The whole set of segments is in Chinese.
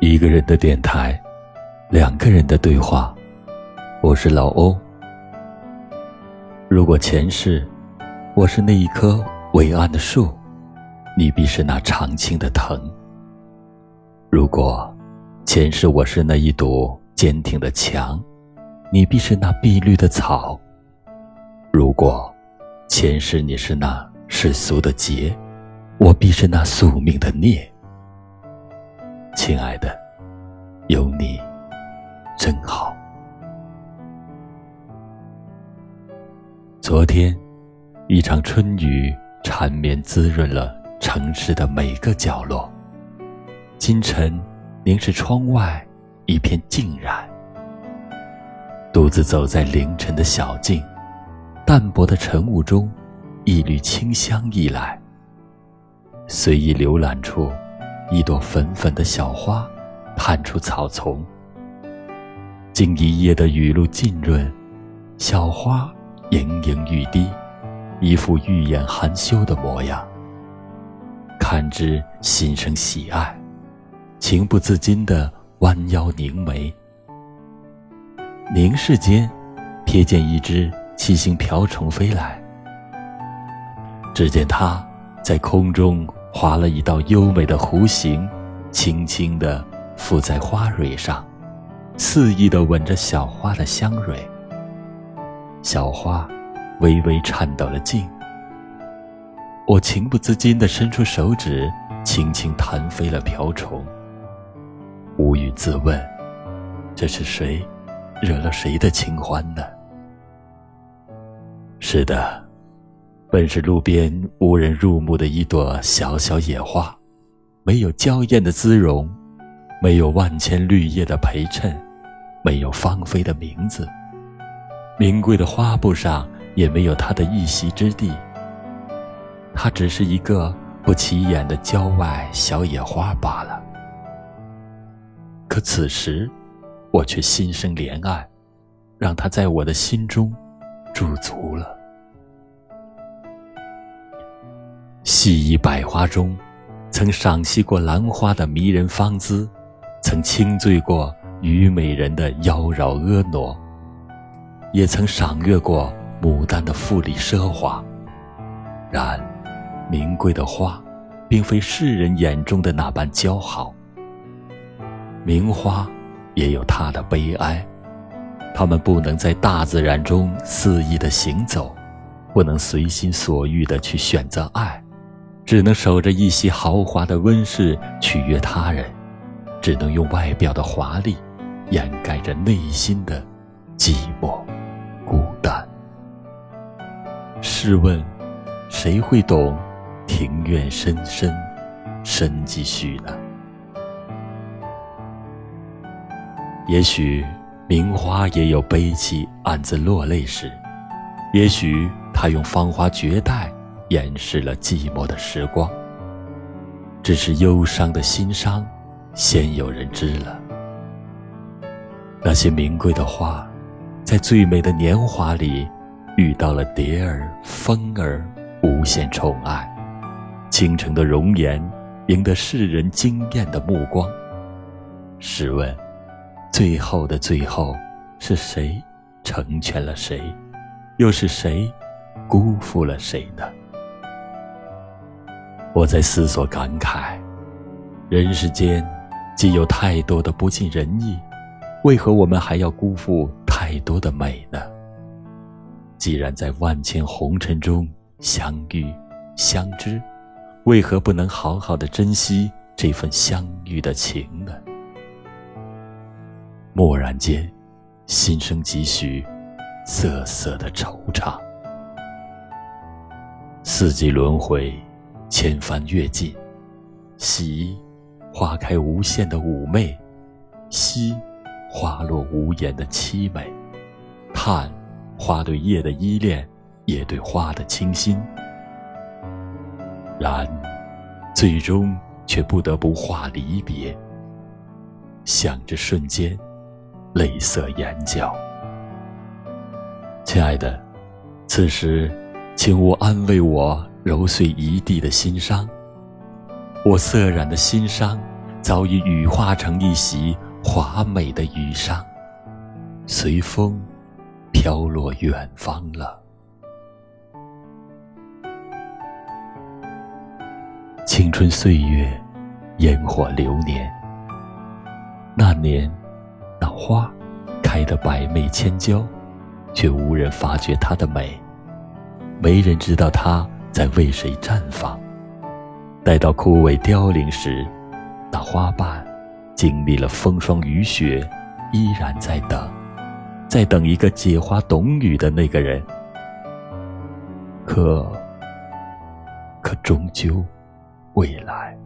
一个人的电台，两个人的对话。我是老欧。如果前世我是那一棵伟岸的树，你必是那常青的藤；如果前世我是那一堵坚挺的墙，你必是那碧绿的草；如果前世你是那世俗的劫，我必是那宿命的孽。亲爱的，有你真好。昨天，一场春雨缠绵滋润了城市的每个角落。今晨，凝视窗外，一片静然。独自走在凌晨的小径，淡薄的晨雾中，一缕清香溢来。随意浏览处。一朵粉粉的小花，探出草丛。经一夜的雨露浸润，小花盈盈欲滴，一副欲眼含羞的模样。看之，心生喜爱，情不自禁地弯腰凝眉。凝视间，瞥见一只七星瓢虫飞来。只见它在空中。划了一道优美的弧形，轻轻地附在花蕊上，肆意地吻着小花的香蕊。小花微微颤抖了劲，我情不自禁地伸出手指，轻轻弹飞了瓢虫。无语自问：这是谁惹了谁的清欢呢？是的。本是路边无人入目的一朵小小野花，没有娇艳的姿容，没有万千绿叶的陪衬，没有芳菲的名字，名贵的花布上也没有它的一席之地。它只是一个不起眼的郊外小野花罢了。可此时，我却心生怜爱，让它在我的心中驻足了。细衣百花中，曾赏析过兰花的迷人芳姿，曾轻醉过虞美人的妖娆婀娜，也曾赏月过牡丹的富丽奢华。然，名贵的花，并非世人眼中的那般姣好。名花也有它的悲哀，它们不能在大自然中肆意的行走，不能随心所欲的去选择爱。只能守着一袭豪华的温室取悦他人，只能用外表的华丽掩盖着内心的寂寞、孤单。试问，谁会懂庭院深深深几许呢？也许名花也有悲戚暗自落泪时，也许他用芳华绝代。掩饰了寂寞的时光，只是忧伤的心伤，先有人知了。那些名贵的花，在最美的年华里，遇到了蝶儿、风儿，无限宠爱。倾城的容颜，赢得世人惊艳的目光。试问，最后的最后，是谁成全了谁？又是谁辜负了谁呢？我在思索感慨：人世间既有太多的不尽人意，为何我们还要辜负太多的美呢？既然在万千红尘中相遇相知，为何不能好好的珍惜这份相遇的情呢？蓦然间，心生几许瑟瑟的惆怅。四季轮回。千帆阅尽，喜花开无限的妩媚，惜花落无言的凄美，叹花对叶的依恋，叶对花的倾心。然，最终却不得不化离别。想着瞬间，泪涩眼角。亲爱的，此时，请勿安慰我。揉碎一地的心伤，我涩然的心伤，早已羽化成一袭华美的羽裳，随风飘落远方了。青春岁月，烟火流年。那年，那花开得百媚千娇，却无人发觉它的美，没人知道它在为谁绽放。待到枯萎凋零时，那花瓣经历了风霜雨雪，依然在等，在等一个解花懂雨的那个人。可，可终究。未来，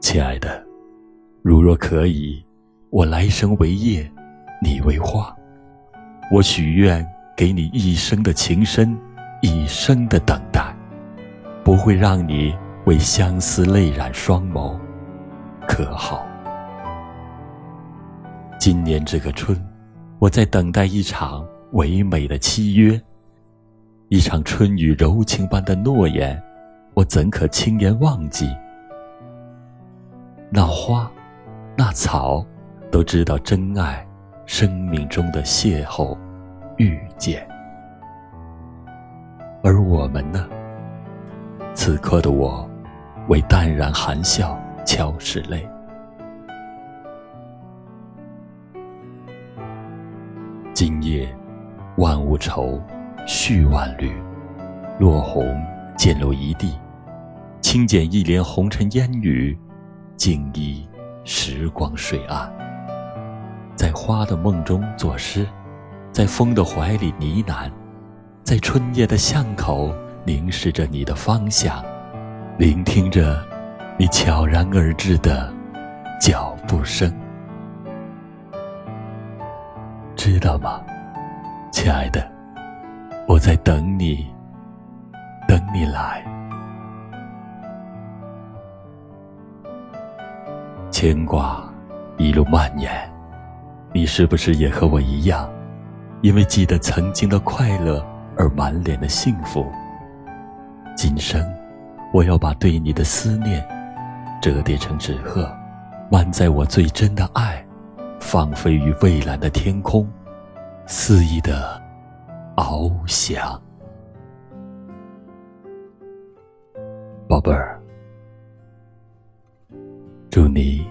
亲爱的，如若可以，我来生为叶，你为花，我许愿给你一生的情深，一生的等待，不会让你为相思泪染双眸，可好？今年这个春，我在等待一场唯美的契约。一场春雨柔情般的诺言，我怎可轻言忘记？那花，那草，都知道真爱，生命中的邂逅，遇见。而我们呢？此刻的我，为淡然含笑敲拭泪。今夜，万物愁。絮万缕，落红溅落一地，轻剪一帘红尘烟雨，静依时光水岸。在花的梦中作诗，在风的怀里呢喃，在春夜的巷口凝视着你的方向，聆听着你悄然而至的脚步声。知道吗，亲爱的？我在等你，等你来。牵挂一路蔓延，你是不是也和我一样，因为记得曾经的快乐而满脸的幸福？今生，我要把对你的思念折叠成纸鹤，满载我最真的爱，放飞于蔚蓝的天空，肆意的。翱翔，宝贝儿，祝你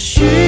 许